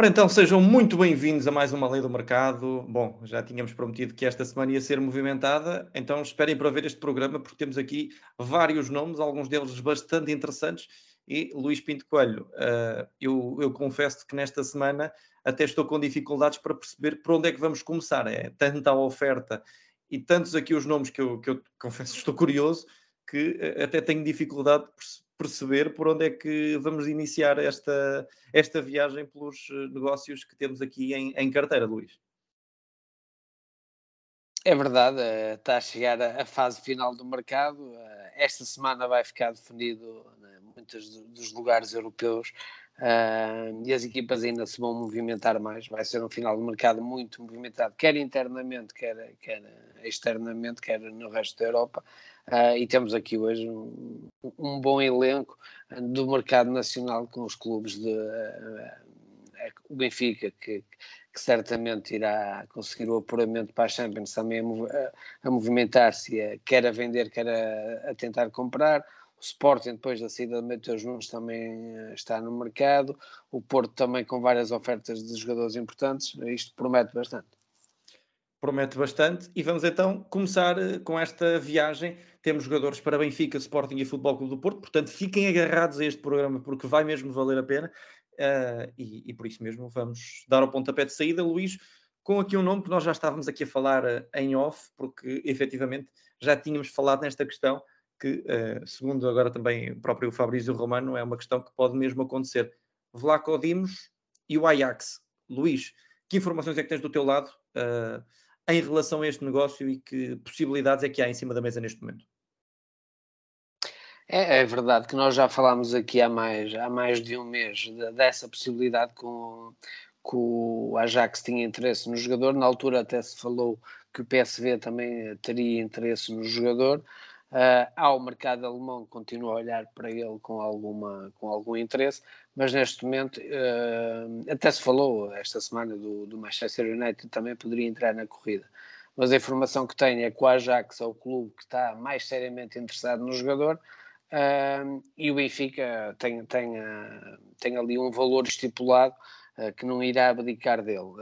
Ora então, sejam muito bem-vindos a mais uma Lei do Mercado. Bom, já tínhamos prometido que esta semana ia ser movimentada, então esperem para ver este programa, porque temos aqui vários nomes, alguns deles bastante interessantes. E Luís Pinto Coelho, uh, eu, eu confesso que nesta semana até estou com dificuldades para perceber por onde é que vamos começar. É tanta oferta e tantos aqui os nomes que eu, que eu confesso estou curioso que uh, até tenho dificuldade de perceber por onde é que vamos iniciar esta, esta viagem pelos eh, negócios que temos aqui em, em carteira, Luís. É verdade, eh, está a chegar a fase final do mercado. Eh, esta semana vai ficar definido né, muitos dos lugares europeus e as equipas ainda se vão movimentar mais. Vai ser um final de mercado muito movimentado, quer internamente, quer, quer externamente, quer no resto da Europa. Uh, e temos aqui hoje um, um, bom elenco do mercado nacional com os clubes de uh, o Benfica, que, que, certamente irá conseguir o apuramento para a Champions também a, a movimentar-se, quer a vender, quer a, a, tentar comprar. O Sporting, depois da saída de Mateus Nunes, também está no mercado. O Porto também com várias ofertas de jogadores importantes. Isto promete bastante promete bastante. E vamos então começar eh, com esta viagem. Temos jogadores para Benfica, Sporting e Futebol Clube do Porto, portanto fiquem agarrados a este programa porque vai mesmo valer a pena. Uh, e, e, por isso mesmo vamos dar o pontapé de saída, Luís, com aqui um nome que nós já estávamos aqui a falar em off, porque efetivamente já tínhamos falado nesta questão, que uh, segundo agora também o próprio Fabrício Romano, é uma questão que pode mesmo acontecer. Vlaco Dimos e o Ajax. Luís, que informações é que tens do teu lado? Uh, em relação a este negócio e que possibilidades é que há em cima da mesa neste momento? É, é verdade que nós já falámos aqui há mais, há mais de um mês dessa possibilidade com, que o Ajax tinha interesse no jogador. Na altura até se falou que o PSV também teria interesse no jogador. Uh, ao mercado alemão continua a olhar para ele com, alguma, com algum interesse, mas neste momento uh, até se falou esta semana do, do, Manchester United também poderia entrar na corrida. Mas a informação que tenho é que o Ajax é o clube que está mais seriamente interessado no jogador uh, e o Benfica tem, tem, tem ali um valor estipulado que não irá abdicar dele,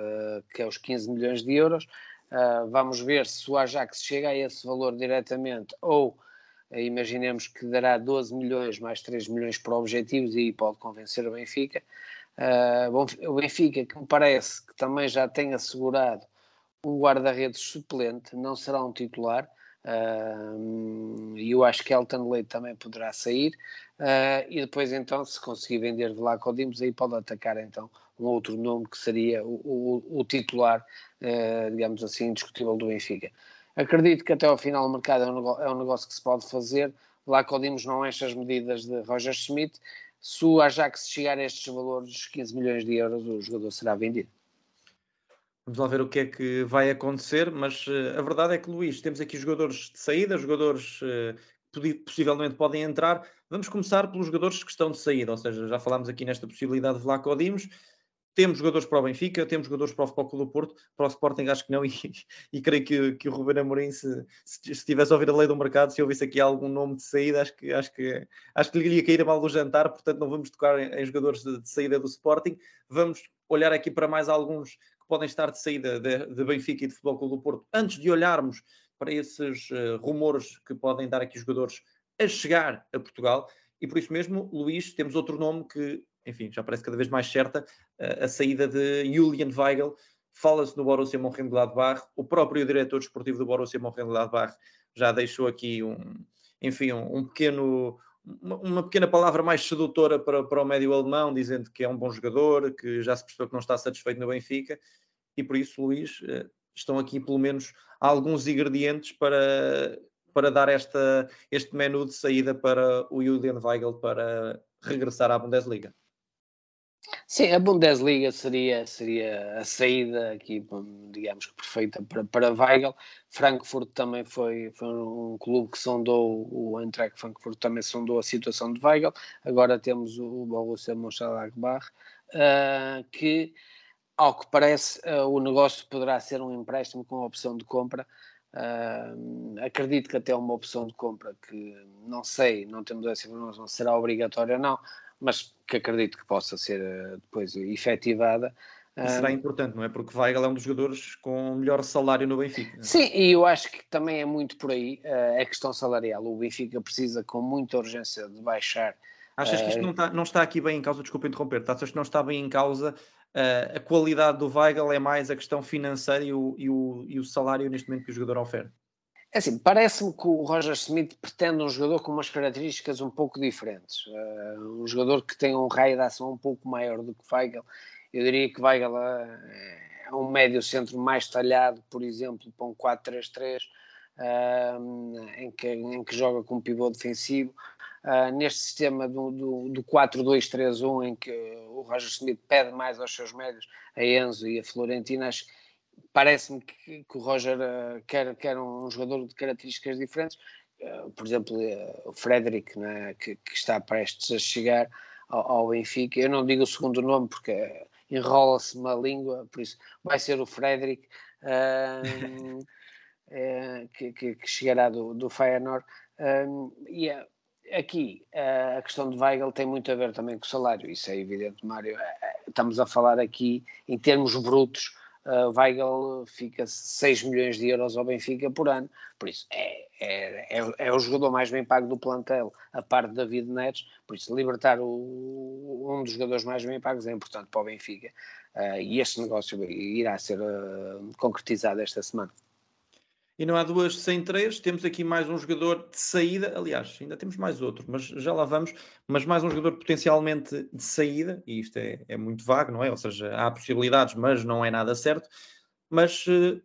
que é os 15 milhões de euros. Uh, vamos ver se o Ajax chega a esse valor diretamente ou uh, imaginemos que dará 12 milhões mais 3 milhões para objetivos e pode convencer o Benfica. Uh, bom, o Benfica, que me parece que também já tem assegurado um guarda-redes suplente, não será um titular. E eu acho que Elton Leite também poderá sair. e depois, então, se conseguir vender Vlaco Dimos, aí pode atacar então um outro nome que seria o, o, o titular, uh, digamos assim, indiscutível do Benfica. Acredito que até ao final do mercado é um, negócio, é um negócio que se pode fazer. Lá Codimos não enche as medidas de Roger Schmidt. Se o Ajax chegar a estes valores, 15 milhões de euros, o jogador será vendido. Vamos lá ver o que é que vai acontecer, mas uh, a verdade é que, Luís, temos aqui jogadores de saída, jogadores uh, que possivelmente podem entrar. Vamos começar pelos jogadores que estão de saída, ou seja, já falámos aqui nesta possibilidade de Vlaco Dimos. Temos jogadores para o Benfica, temos jogadores para o Futebol Clube do Porto, para o Sporting acho que não, e, e creio que, que o Ruben Amorim, se, se, se tivesse ouvido a lei do mercado, se ouvisse aqui algum nome de saída, acho que, acho que, acho que lhe ia cair a mal do jantar, portanto não vamos tocar em, em jogadores de, de, saída do Sporting, vamos olhar aqui para mais alguns que podem estar de saída de, de Benfica e de Futebol Clube do Porto, antes de olharmos para esses uh, rumores que podem dar aqui jogadores a chegar a Portugal, e por isso mesmo, Luís, temos outro nome que enfim, já parece cada vez mais certa, a saída de Julian Weigl. Fala-se no Borussia Mönchengladbach, o próprio diretor desportivo do Borussia Mönchengladbach já deixou aqui um, enfim, um, um pequeno, uma, pequena palavra mais sedutora para, para o médio alemão, dizendo que é um bom jogador, que já se percebeu que não está satisfeito no Benfica, e por isso, Luís, eh, estão aqui pelo menos alguns ingredientes para, para dar esta, este menu de saída para o Julian Weigl para regressar à Bundesliga. Sim, a Bundesliga seria, seria a saída aqui, digamos que perfeita para, para Weigl. Frankfurt também foi, foi um clube que sondou, o Eintracht Frankfurt também sondou a situação de Weigl. Agora temos o Borussia Mönchengladbach, uh, que, ao que parece, uh, o negócio poderá ser um empréstimo com opção de compra. Uh, acredito que até uma opção de compra que não sei, não temos essa informação, será obrigatória ou não, mas que acredito que possa ser depois efetivada. E será importante, não é? Porque Weigl é um dos jogadores com melhor salário no Benfica. Sim, e eu acho que também é muito por aí uh, a questão salarial. O Benfica precisa com muita urgência de baixar. Achas que isto não está, não está aqui bem em causa, desculpa interromper, achas que não está bem em causa uh, a qualidade do Weigl, é mais a questão financeira e o, e o, e o salário neste momento que o jogador oferece? É assim, parece-me que o Roger Smith pretende um jogador com umas características um pouco diferentes. Uh, um jogador que tem um raio de ação um pouco maior do que Weigl. Eu diria que Weigl é, é um médio centro mais talhado, por exemplo, para um 4-3-3, uh, em, que, em que joga com pivô defensivo. Uh, neste sistema do, do, do 4-2-3-1, em que o Roger Smith pede mais aos seus médios, a Enzo e a Florentina, acho parece-me que, que, o Roger uh, quer, quer um jogador de características diferentes. Uh, por exemplo, uh, o Frederick, né, que, que, está prestes a chegar ao, ao, Benfica. Eu não digo o segundo nome porque enrola-se uma língua, por isso vai ser o Frederick. que, que, chegará do, do Feyenoord. e aqui a questão de Weigl tem muito a ver também com o salário, isso é evidente, Mário. Estamos a falar aqui em termos brutos uh, Weigl fica 6 milhões de euros ao Benfica por ano. Por isso, é, é, é, é o jogador mais bem pago do plantel, a par de David Neres. Por isso, libertar o, um dos jogadores mais bem pagos é importante para o Benfica. Uh, e este negócio irá ser uh, concretizado esta semana. E não há duas sem três. Temos aqui mais um jogador de saída. Aliás, ainda temos mais outro, mas já lá vamos. Mas mais um jogador potencialmente de saída. E isto é, é muito vago, não é? Ou seja, há possibilidades, mas não é nada certo. Mas uh,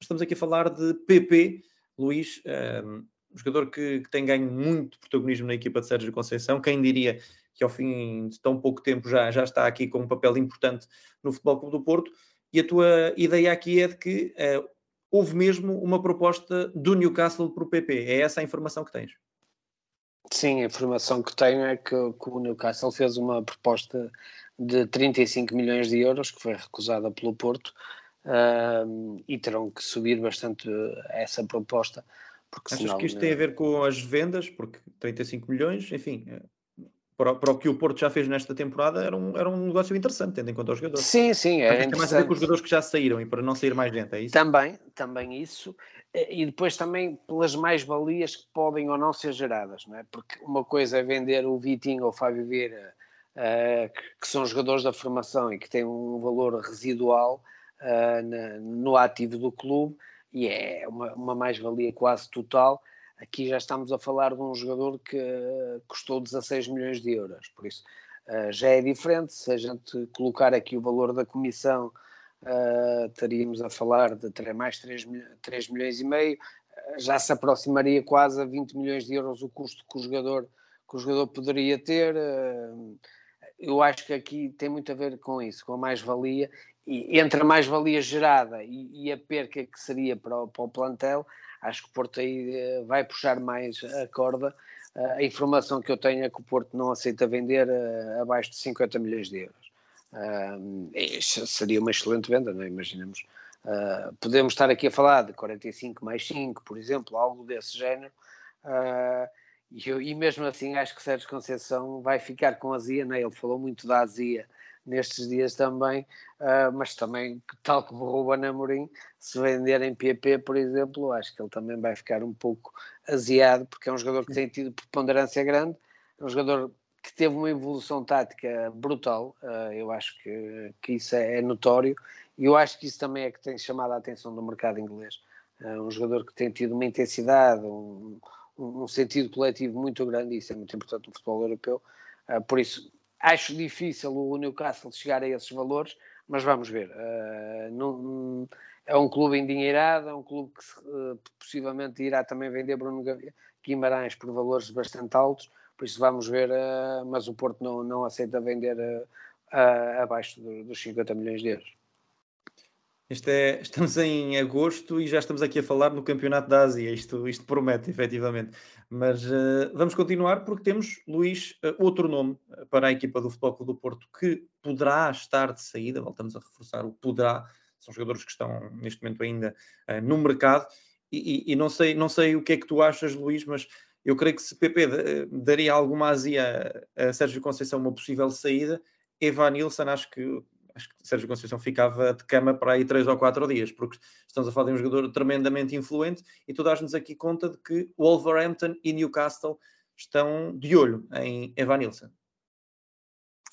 estamos aqui a falar de PP, Luís, um, um jogador que, que, tem ganho muito protagonismo na equipa de Sérgio Conceição. Quem diria que ao fim de tão pouco tempo já, já está aqui com um papel importante no Futebol Clube do Porto. E a tua ideia aqui é de que uh, houve mesmo uma proposta do Newcastle para o PP. É essa a informação que tens? Sim, a informação que tenho é que, que, o Newcastle fez uma proposta de 35 milhões de euros, que foi recusada pelo Porto, uh, e terão que subir bastante essa proposta. Porque Achas senão, que isto tem a ver com as vendas? Porque 35 milhões, enfim, para, para, o que o Porto já fez nesta temporada, era um, era um negócio interessante, tendo em conta os jogadores. Sim, sim. É tem mais a ver com os jogadores que já saíram e para não sair mais gente, é isso? Também, também isso. E depois também pelas mais-valias que podem ou não ser geradas, não é? Porque uma coisa é vender o Vitinho ou o Fábio Vieira, uh, que são jogadores da formação e que têm um valor residual uh, na, no ativo do clube, e é uma, uma mais-valia quase total Aqui já estamos a falar de um jogador que custou 16 milhões de euros, por isso uh, já é diferente. Se a gente colocar aqui o valor da comissão, uh, estaríamos a falar de mais 3, 3 milhões e meio, já se aproximaria quase a 20 milhões de euros o custo que o jogador, que o jogador poderia ter. eu acho que aqui tem muito a ver com isso, com a mais-valia, e entre a mais-valia gerada e, e, a perca que seria para o, para o plantel acho que o Porto aí eh, vai puxar mais a corda. Eh, a informação que eu tenho é que o Porto não aceita vender eh, abaixo de 50 milhões de euros. seria uma excelente venda, não é? Imaginemos. podemos estar aqui a falar de 45 mais 5, por exemplo, algo desse género. E, mesmo assim acho que Sérgio Conceição vai ficar com azia, né? ele falou muito da azia nestes dias também, uh, mas também, tal como o Ruben Amorim, se vender em PP, por exemplo, acho que ele também vai ficar um pouco aziado, porque é um jogador que tem tido preponderância grande, é um jogador que teve uma evolução tática brutal, uh, eu acho que, que isso é, é, notório, e eu acho que isso também é que tem chamado a atenção do mercado inglês. Uh, um jogador que tem tido uma intensidade, um, um sentido coletivo muito grande, e isso é muito importante no futebol europeu. Por isso, Acho difícil o Newcastle chegar a esses valores, mas vamos ver. Uh, não, é um clube endinheirado, é um clube que uh, possivelmente irá também vender Bruno Guimarães por valores bastante altos, por isso vamos ver, uh, mas o Porto não, não aceita vender abaixo dos 50 milhões de euros. Este é, estamos em agosto e já estamos aqui a falar no Campeonato da Ásia. Isto, isto promete, efetivamente. Mas uh, vamos continuar porque temos, Luís, uh, outro nome eh, para a equipa do Futebol Clube do Porto que poderá estar de saída. Voltamos a reforçar o poderá. São jogadores que estão neste momento ainda uh, no mercado. E, e, e, não, sei, não sei o que é que tu achas, Luís, mas Eu creio que se PP daria alguma azia a Sérgio Conceição uma possível saída, Evan Nilsson acho que acho que Sérgio Conceição ficava de cama para aí três ou quatro dias, porque estamos a falar de um jogador tremendamente influente e tu dás-nos aqui conta de que Wolverhampton e Newcastle estão de olho em Evan Nilsson.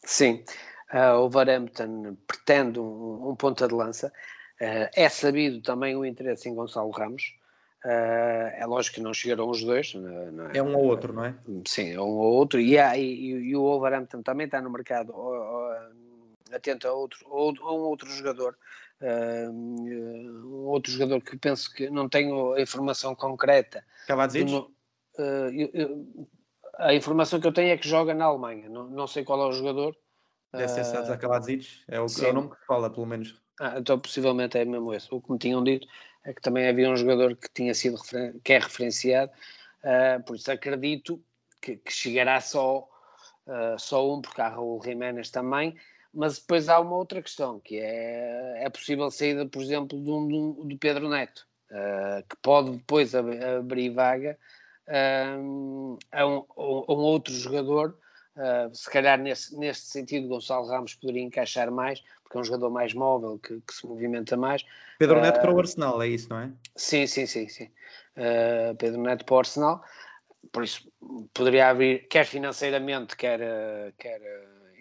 Sim, uh, o Wolverhampton pretende um, um ponta de lança. Uh, é sabido também o interesse em Gonçalo Ramos. Uh, é lógico que não chegaram os dois. Não, não é, é, um ou outro, não é? Sim, é um ou outro. E, há, e, e o Wolverhampton também está no mercado atento a, outro, a um outro jogador, uh, um outro jogador que penso que não tenho a informação concreta. Cavazic? Uh, a informação que eu tenho é que joga na Alemanha, não, não sei qual é o jogador. Deve ser Sadza Kavazic, é o, é o nome que fala, pelo menos. Ah, então possivelmente é mesmo esse. O que me tinham dito é que também havia um jogador que tinha sido que é referenciado, uh, por isso acredito que, que chegará só, uh, só um, porque há Raul Jiménez também, mas depois há uma outra questão, que é a possível saída, por exemplo, de um, do Pedro Neto, uh, que pode depois ab abrir vaga uh, a, um, a, um, outro jogador. Uh, se calhar nesse, nesse sentido Gonçalo Ramos poderia encaixar mais, porque é um jogador mais móvel, que, que se movimenta mais. Pedro Neto para o Arsenal, é isso, não é? Sim, sim, sim, sim. Pedro Neto para o Arsenal, por isso poderia abrir, quer financeiramente, quer, quer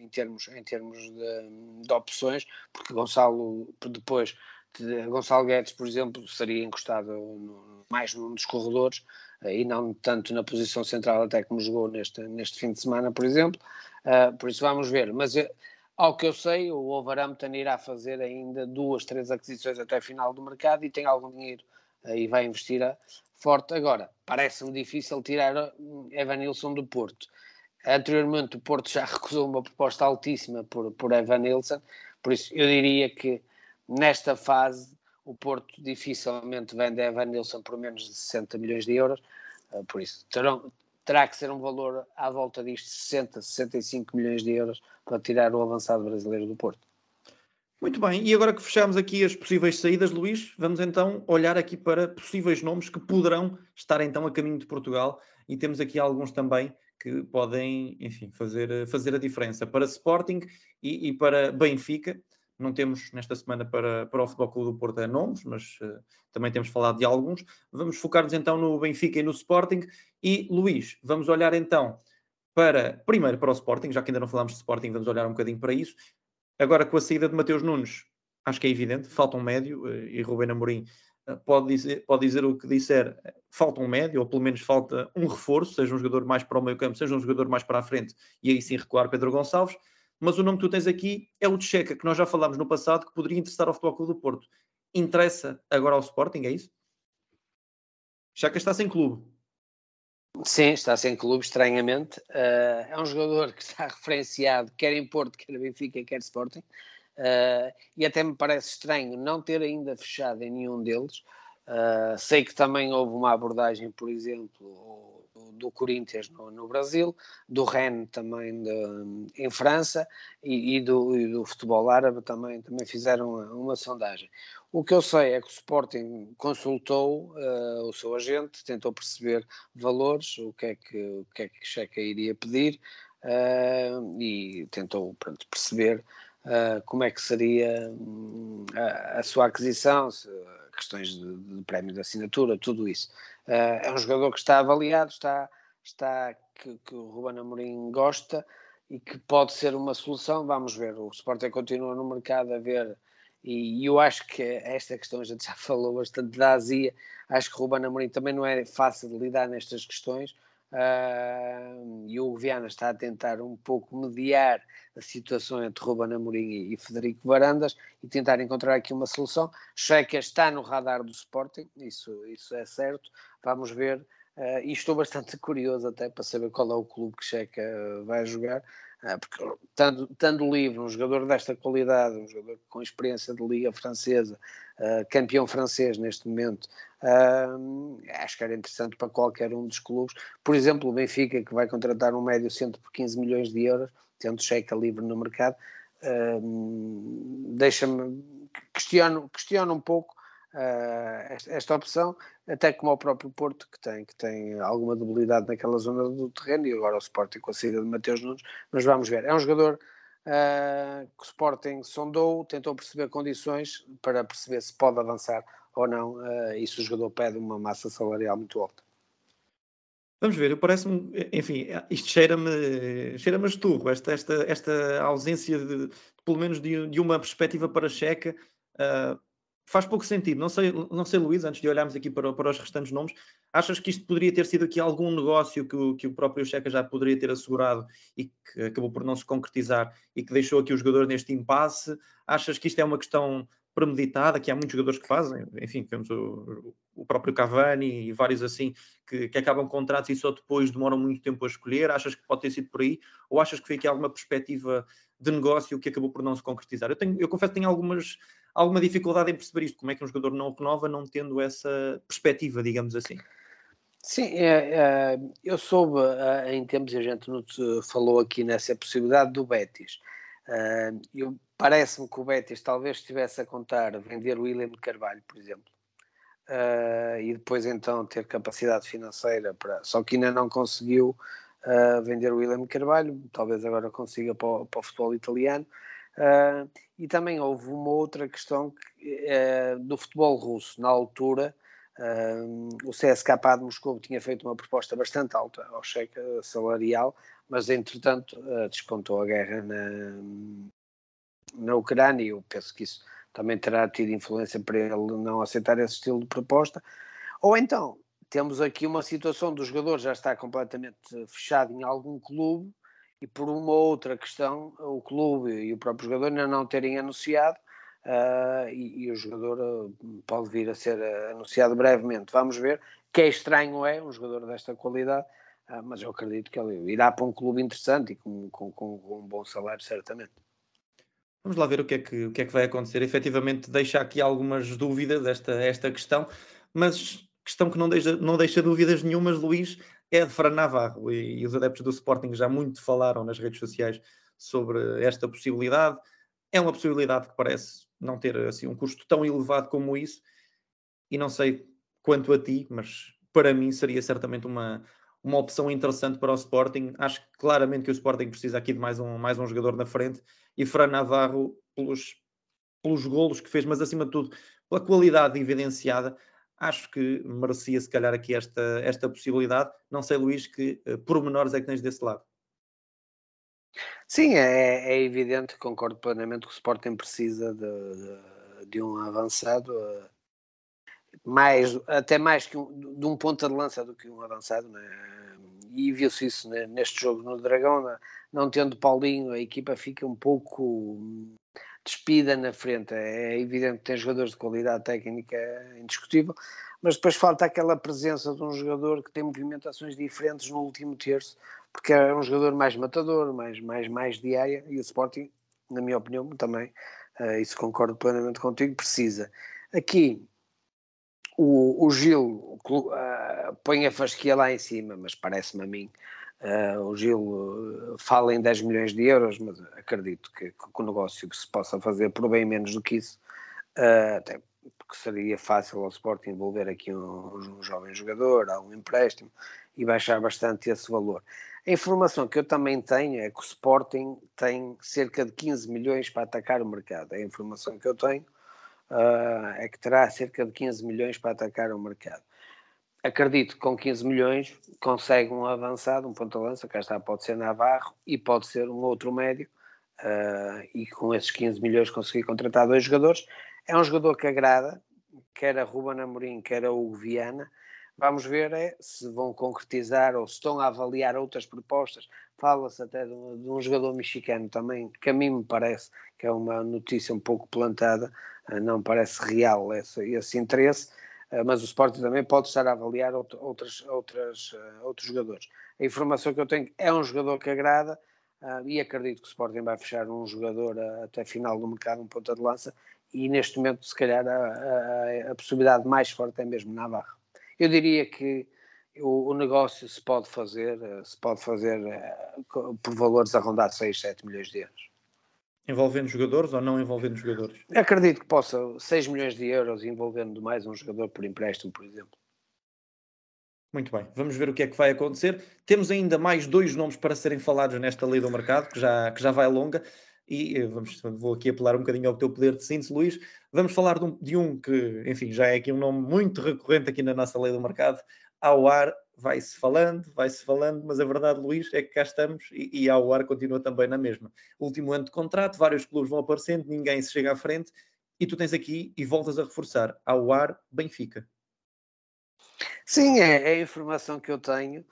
em termos, em termos de, de opções, porque Gonçalo depois Gonçalo Guedes, por exemplo, seria encostado no, mais num dos corredores eh, e não tanto na posição central, até como jogou neste, neste fim de semana, por exemplo. Uh, por isso vamos ver. Mas eh, ao que eu sei, o Wolverhampton irá fazer ainda duas, três aquisições até final do mercado e tem algum dinheiro uh, e vai investir a, forte. Agora, parece-me difícil tirar Evan Nilsson do Porto. Anteriormente, o Porto já recusou uma proposta altíssima por, por Evan Nilsson, por isso eu diria que nesta fase o Porto dificilmente vende Evan Nilsson por menos de 60 milhões de euros, eh, por isso terão, terá que ser um valor à volta disto, 60, 65 milhões de euros para tirar o avançado brasileiro do Porto. Muito bem, e agora que fechamos aqui as possíveis saídas, Luís, vamos então olhar aqui para possíveis nomes que poderão estar então a caminho de Portugal. E temos aqui alguns também que podem, enfim, fazer, fazer a diferença para Sporting e, e para Benfica. Não temos nesta semana para, para o Futebol Clube do Porto a nomes, mas uh, também temos falado de alguns. Vamos focar-nos então no Benfica e no Sporting. E Luís, vamos olhar então para, primeiro para o Sporting, já que ainda não falámos de Sporting, vamos olhar um bocadinho para isso. Agora com a saída de Mateus Nunes, acho que é evidente, falta um médio uh, e Rubén Amorim pode dizer, pode dizer o que disser, falta um médio, ou pelo menos falta um reforço, seja um jogador mais para o meio campo, seja um jogador mais para a frente, e aí sim recuar Pedro Gonçalves. Mas o nome que tu tens aqui é o de Checa, que nós já falámos no passado, que poderia interessar ao Futebol Clube do Porto. Interessa agora ao Sporting, é isso? Checa está sem clube. Sim, está sem clube, estranhamente. Uh, é um jogador que está referenciado quer em Porto, quer Benfica, quer Sporting. Uh, e até me parece estranho não ter ainda fechado em nenhum deles. Uh, sei que também houve uma abordagem, por exemplo, do, Corinthians no, no, Brasil, do Rennes também de, em França e, e, do, e, do, futebol árabe também, também fizeram uma, uma, sondagem. O que eu sei é que o Sporting consultou uh, o seu agente, tentou perceber valores, o que é que o que é que Checa iria pedir uh, e tentou pronto, perceber como é que seria hum, a, a sua aquisição, se, questões de, de prémio de assinatura, tudo isso. Uh, é um jogador que está avaliado, está, está que, que o Ruben Amorim gosta e que pode ser uma solução. Vamos ver. O Sporting continua no mercado a ver. E, e eu acho que esta questão a gente já falou bastante da Azia. Acho que o Ruben Amorim também não é fácil de lidar nestas questões. Uh, e o Viana está a tentar um pouco mediar a situação entre Ruben Amorim e, Federico Varandas e tentar encontrar aqui uma solução. Checa está no radar do Sporting, isso, isso é certo. Vamos ver. Uh, e estou bastante curioso até para saber qual é o clube que Checa vai jogar. Ah, porque estando, estando livre, um jogador desta qualidade, um jogador com experiência de Liga Francesa, uh, campeão francês neste momento, uh, acho que era interessante para qualquer um dos clubes. Por exemplo, o Benfica, que vai contratar um médio centro por 15 milhões de euros, tendo cheque livre no mercado, uh, deixa-me, questiono, questiono um pouco esta, esta, opção, até como o próprio Porto, que tem, que tem alguma debilidade naquela zona do terreno, e agora o Sporting com a saída de Mateus Nunes, mas vamos ver. É um jogador uh, que o Sporting sondou, tentou perceber condições para perceber se pode avançar ou não, uh, e se o jogador pede uma massa salarial muito alta. Vamos ver, parece-me, enfim, isto cheira-me cheira-me esturro, esta, esta, esta ausência de, pelo menos de, de, uma perspectiva para a Checa. Uh, faz pouco sentido. Não sei, não sei, Luís, antes de olharmos aqui para, para os restantes nomes, achas que isto poderia ter sido aqui algum negócio que o, que o próprio Checa já poderia ter assegurado e que acabou por não se concretizar e que deixou aqui o jogador neste impasse? Achas que isto é uma questão premeditada, que há muitos jogadores que fazem, enfim, temos o, o próprio Cavani e vários assim, que, que, acabam contratos e só depois demoram muito tempo a escolher, achas que pode ter sido por aí, ou achas que foi aqui alguma perspectiva de negócio que acabou por não se concretizar? Eu, tenho, eu confesso que tenho algumas, alguma dificuldade em perceber isto, como é que um jogador não renova não tendo essa perspectiva, digamos assim. Sim, é, é, eu soube é, em tempos, a gente falou aqui nessa possibilidade do Betis, Uh, eu parece-me que o Betis talvez estivesse a contar vender o William Carvalho, por exemplo, uh, e depois então ter capacidade financeira para. Só que ainda não conseguiu vender o William Carvalho, talvez agora consiga para o, para o futebol italiano. E também houve uma outra questão que, do futebol russo, na altura. o CSKA de Moscou tinha feito uma proposta bastante alta ao cheque salarial, mas entretanto uh, despontou a guerra na, na Ucrânia eu penso que isso também terá tido influência para ele não aceitar esse estilo de proposta. Ou então, temos aqui uma situação do jogador já está completamente fechado em algum clube e por uma outra questão, o clube e o próprio jogador ainda não terem anunciado uh, e, e, o jogador uh, pode vir a ser uh, anunciado brevemente. Vamos ver. Que é estranho é um jogador desta qualidade mas eu acredito que ele irá para um clube interessante e com, com, com, com, um bom salário, certamente. Vamos lá ver o que é que, o que, é que vai acontecer. Efetivamente, deixa aqui algumas dúvidas esta, esta questão, mas questão que não deixa, não deixa dúvidas nenhumas, Luís, é de Fran Navarro. E, e os adeptos do Sporting já muito falaram nas redes sociais sobre esta possibilidade. É uma possibilidade que parece não ter assim, um custo tão elevado como isso, e não sei quanto a ti, mas para mim seria certamente uma, uma opção interessante para o Sporting. Acho claramente que o Sporting precisa aqui de mais um, mais um jogador na frente e Fran Navarro, pelos, pelos golos que fez, mas acima de tudo pela qualidade evidenciada, acho que merecia se calhar aqui esta, esta possibilidade. Não sei, Luís, que uh, pormenores é que tens desse lado. Sim, é, é evidente, concordo plenamente que o Sporting precisa de, de, de um avançado. Uh mais, até mais que um, de um ponta de lança do que um avançado, né? e viu-se isso neste jogo no Dragão, né? não tendo Paulinho, a equipa fica um pouco despida na frente. É evidente que tem jogadores de qualidade técnica indiscutível, mas depois falta aquela presença de um jogador que tem movimentações diferentes no último terço, porque é um jogador mais matador, mais, mais, mais diária, e o Sporting, na minha opinião, também, uh, isso concordo plenamente contigo, precisa. Aqui, o, o Gil uh, põe a fasquia lá em cima, mas parece-me a mim. Uh, o Gil uh, fala em 10 milhões de euros, mas acredito que, que, o negócio que se possa fazer por bem menos do que isso, até porque seria fácil ao Sport envolver aqui um, um jovem jogador, um empréstimo e baixar bastante esse valor. A informação que eu também tenho é que o Sporting tem cerca de 15 milhões para atacar o mercado. A informação que eu tenho uh, é que terá cerca de 15 milhões para atacar o mercado. Acredito que com 15 milhões consegue um avançado, um ponta-lança, cá está, pode ser Navarro e pode ser um outro médio, uh, e com esses 15 milhões conseguir contratar dois jogadores. É um jogador que agrada, quer a Ruben Amorim, quer a Hugo Viana, Vamos ver é, se vão concretizar ou se estão a avaliar outras propostas. Fala-se até de um, de um, jogador mexicano também, que a mim me parece que é uma notícia um pouco plantada, eh, não parece real esse, esse interesse, mas o Sporting também pode estar a avaliar outras, outras, eh, outros jogadores. A informação que eu tenho é um jogador que agrada e acredito que o Sporting vai fechar um jogador até final do mercado, um ponta de lança, e neste momento, se calhar, a, a, a possibilidade mais forte é mesmo Navarro. Eu diria que o, o, negócio se pode fazer, se pode fazer por valores arrondados 6, 7 milhões de euros. Envolvendo jogadores ou não envolvendo jogadores? Acredito que possa 6 milhões de euros envolvendo mais um jogador por empréstimo, por exemplo. Muito bem, vamos ver o que é que vai acontecer. Temos ainda mais dois nomes para serem falados nesta lei do mercado, que já, que já vai longa, e eh, vamos, vou aqui apelar um bocadinho ao teu poder de síntese, Luís. Vamos falar de um, de um que, enfim, já é aqui um nome muito recorrente aqui na nossa lei do mercado, ao ar, vai-se falando, vai-se falando, mas a verdade, Luís, é que cá estamos e, e ao ar continua também na mesma. Último ano de contrato, vários clubes vão aparecendo, ninguém se chega à frente, e tu tens aqui e voltas a reforçar, ao ar, Benfica. Sim, é, é a informação que eu tenho.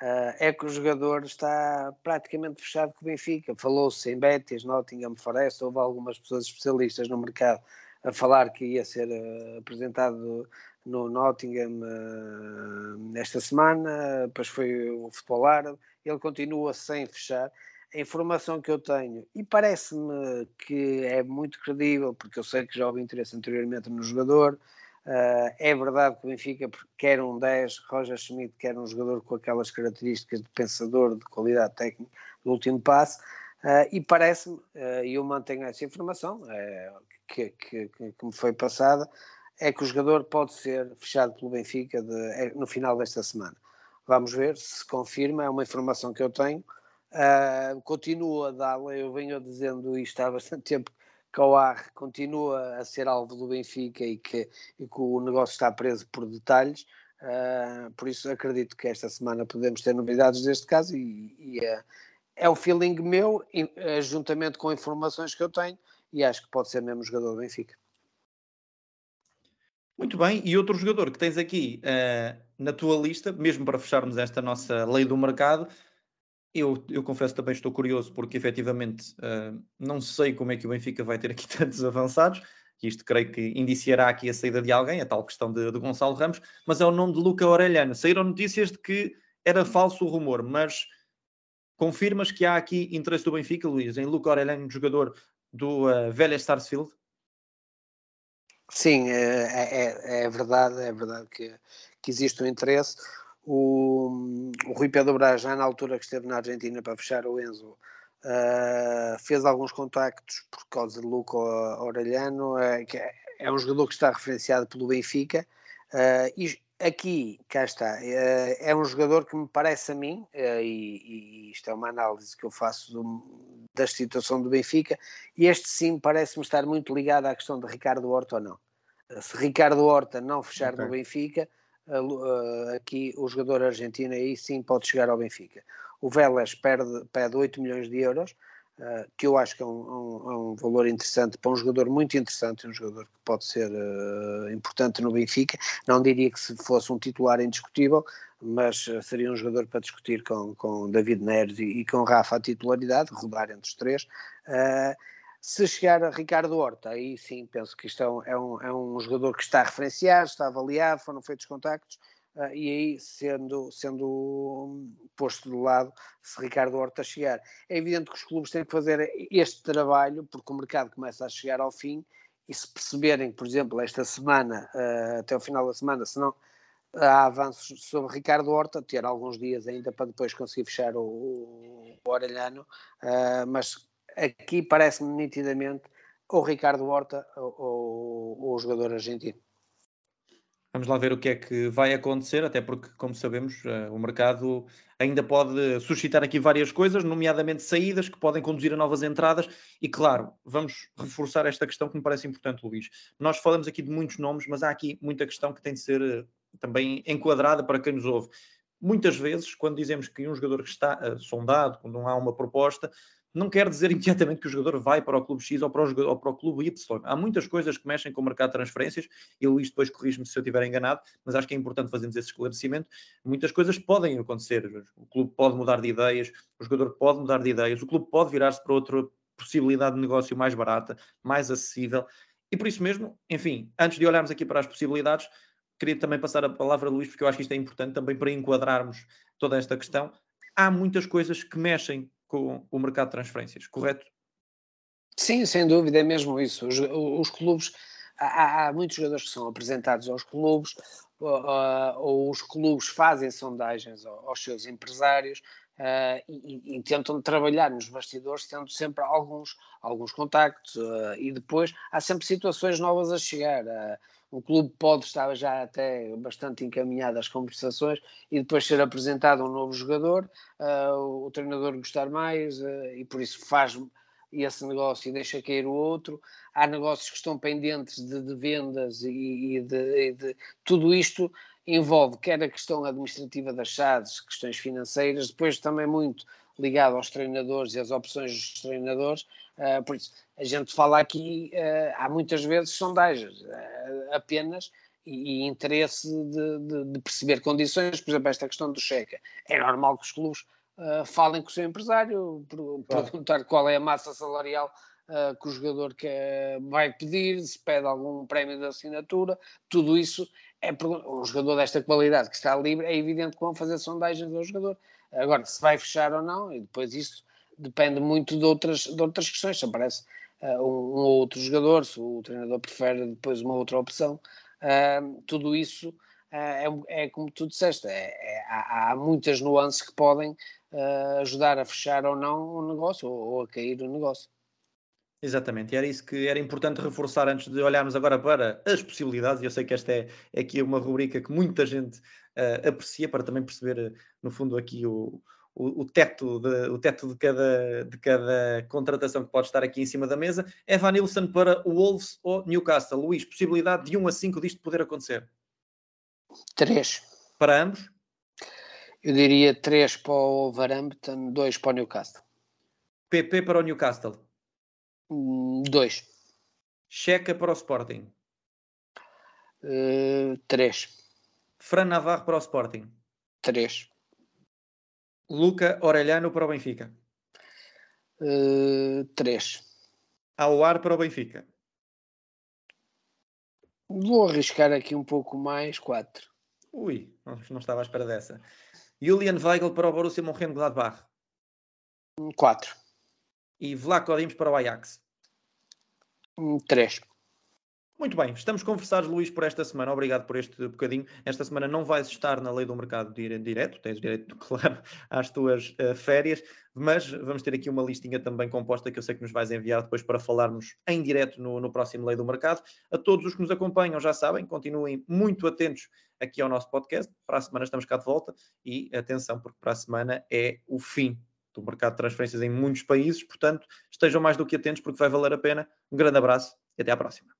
Uh, é que o jogador está praticamente fechado com o Benfica. Falou-se em Betis, Nottingham Forest, houve algumas pessoas especialistas no mercado a falar que ia ser uh, apresentado no Nottingham uh, esta semana, depois foi o futebol árabe, ele continua sem fechar. A informação que eu tenho, e parece-me que é muito credível, porque eu sei que já houve interesse anteriormente no jogador, Uh, é verdade que o Benfica quer um 10, Roger Schmidt quer um jogador com aquelas características de pensador, de qualidade técnica do último passe, uh, e parece-me, e eu mantenho essa informação que, que, que, me foi passada, é que o jogador pode ser fechado pelo Benfica de, é, no final desta semana. Vamos ver se confirma, é uma informação que eu tenho. Uh, continuo a dá-la, eu venho dizendo isto há bastante tempo Coar continua a ser alvo do Benfica e que, e que o negócio está preso por detalhes. Uh, por isso acredito que esta semana podemos ter novidades deste caso e, e uh, é o feeling meu, juntamente com informações que eu tenho, e acho que pode ser mesmo jogador do Benfica. Muito bem, e outro jogador que tens aqui na tua lista, mesmo para fecharmos esta nossa lei do mercado, eu, eu confesso também estou curioso porque efetivamente uh, não sei como é que o Benfica vai ter aqui tantos avançados. Isto creio que indiciará aqui a saída de alguém, a tal questão de, de Gonçalo Ramos, mas é o nome de Luca Orelhano. Saíram notícias de que era falso o rumor, mas confirmas que há aqui interesse do Benfica, Luís, em Luca Orelhano, jogador do uh, Velha Sarsfield? Sim, é, é, é, verdade, é verdade que, que existe um interesse. O, o Rui Pedro Braz, já na altura que esteve na Argentina para fechar o Enzo, uh, fez alguns contactos por causa de Luca Orelhano, uh, que é, é, um jogador que está referenciado pelo Benfica. Uh, e aqui, cá está, é um jogador que me parece a mim, e, e, isto é uma análise que eu faço do, da situação do Benfica, e este sim parece-me estar muito ligado à questão de Ricardo Horta ou não. Se Ricardo Horta não fechar okay. no Benfica, aqui o jogador argentino aí sim pode chegar ao Benfica. O Vélez perde, pede 8 milhões de euros, uh, que eu acho que é um, um, é um, valor interessante para um jogador muito interessante, um jogador que pode ser uh, importante no Benfica. Não diria que se fosse um titular indiscutível, mas uh, seria um jogador para discutir com, com David Neres e, e com Rafa a titularidade, rodar entre os três. Se chegar a Ricardo Horta, aí sim penso que isto é um, é um, é um jogador que está referenciado, está avaliado, foram feitos contactos, uh, e aí sendo, sendo posto de lado se Ricardo Horta chegar. É evidente que os clubes têm que fazer este trabalho, porque o mercado começa a chegar ao fim, e se perceberem, por exemplo, esta semana, uh, até o final da semana, se não há avanços sobre Ricardo Horta, ter alguns dias ainda para depois conseguir fechar o, o, Orelhano, uh, mas aqui parece-me nitidamente ou Ricardo Horta ou, ou o jogador argentino. Vamos lá ver o que é que vai acontecer, até porque, como sabemos, uh, o mercado ainda pode suscitar aqui várias coisas, nomeadamente saídas que podem conduzir a novas entradas. E, claro, vamos reforçar esta questão que me parece importante, Luís. Nós falamos aqui de muitos nomes, mas há aqui muita questão que tem de ser uh, também enquadrada para quem nos ouve. Muitas vezes, quando dizemos que um jogador que está uh, sondado, quando não há uma proposta, não quer dizer imediatamente que o jogador vai para o clube X ou para o, jogador, ou para o clube Y. Há muitas coisas que mexem com o mercado de transferências, e Luís depois corrige-me se eu estiver enganado, mas acho que é importante fazermos esse esclarecimento. Muitas coisas podem acontecer. O clube pode mudar de ideias, o jogador pode mudar de ideias, o clube pode virar-se para outra possibilidade de negócio mais barata, mais acessível. E por isso mesmo, enfim, antes de olharmos aqui para as possibilidades, queria também passar a palavra a Luís, porque eu acho que isto é importante também para enquadrarmos toda esta questão. Há muitas coisas que mexem com o mercado de transferências, correto? Sim, sem dúvida, é mesmo isso. Os, os clubes, há, há, muitos jogadores que são apresentados aos clubes, ou, ou os clubes fazem sondagens aos seus empresários, Uh, e, e, tentam trabalhar nos bastidores, tendo sempre alguns, alguns contactos, uh, e depois há sempre situações novas a chegar. Uh, o clube pode estar já até bastante encaminhado às conversações e depois ser apresentado um novo jogador, o treinador gostar mais e por isso faz esse negócio e deixa cair o outro. Há negócios que estão pendentes de, de vendas e, e, de, e de tudo isto envolve quer a questão administrativa das SADs, questões financeiras, depois também muito ligado aos treinadores e às opções dos treinadores. Uh, por isso, a gente fala aqui, uh, há muitas vezes sondagens uh, apenas e, e interesse de, de, de, perceber condições, por exemplo, esta questão do cheque. É normal que os clubes falem com o seu empresário, perguntar qual é a massa salarial uh, que o jogador quer, vai pedir, se pede algum prémio de assinatura, tudo isso é um jogador desta qualidade que está livre, é evidente que vão fazer sondagens ao jogador. Agora, se vai fechar ou não, e depois isso depende muito de outras, de outras questões. Se aparece uh, um, ou outro jogador, se o treinador prefere depois uma outra opção, uh, tudo isso uh, é, é, como tu disseste, é, é, há, há, muitas nuances que podem ajudar a fechar ou não o negócio ou, ou a cair o negócio. Exatamente, e era isso que era importante reforçar antes de olharmos agora para as possibilidades. Eu sei que esta é, é aqui uma rubrica que muita gente uh, aprecia para também perceber, no fundo, aqui o, o, o, teto, de, o teto de cada, de cada contratação que pode estar aqui em cima da mesa. Evan Nilsson para o Wolves ou Newcastle. Luís, possibilidade de 1 a 5 disto poder acontecer? 3. Para ambos? Eu diria 3 para o Wolverhampton, 2 para o Newcastle. PP para o Newcastle? Hum, dois. Checa para o Sporting. Uh, três. Fran Navarro para o Sporting. Três. Luca Orelhano para o Benfica. Uh, três. Aouar para o Benfica. Vou arriscar aqui um pouco mais, quatro. Ui, não estava à espera dessa. Julian Weigl para o Borussia Mönchengladbach. Quatro e Vlaco Dimos para o Ajax? Hum, três. Muito bem, estamos conversados, Luís, por esta semana. Obrigado por este bocadinho. Esta semana não vais estar na lei do mercado direto, tens direito, claro, às tuas uh, férias, mas vamos ter aqui uma listinha também composta que eu sei que nos vais enviar depois para falarmos em direto no, no próximo Lei do Mercado. A todos os que nos acompanham já sabem, continuem muito atentos aqui ao nosso podcast. Para a semana estamos cá de volta e atenção, porque para a semana é o fim do mercado de transferências em muitos países, portanto, estejam mais do que atentos porque vai valer a pena. Um grande abraço e até à próxima.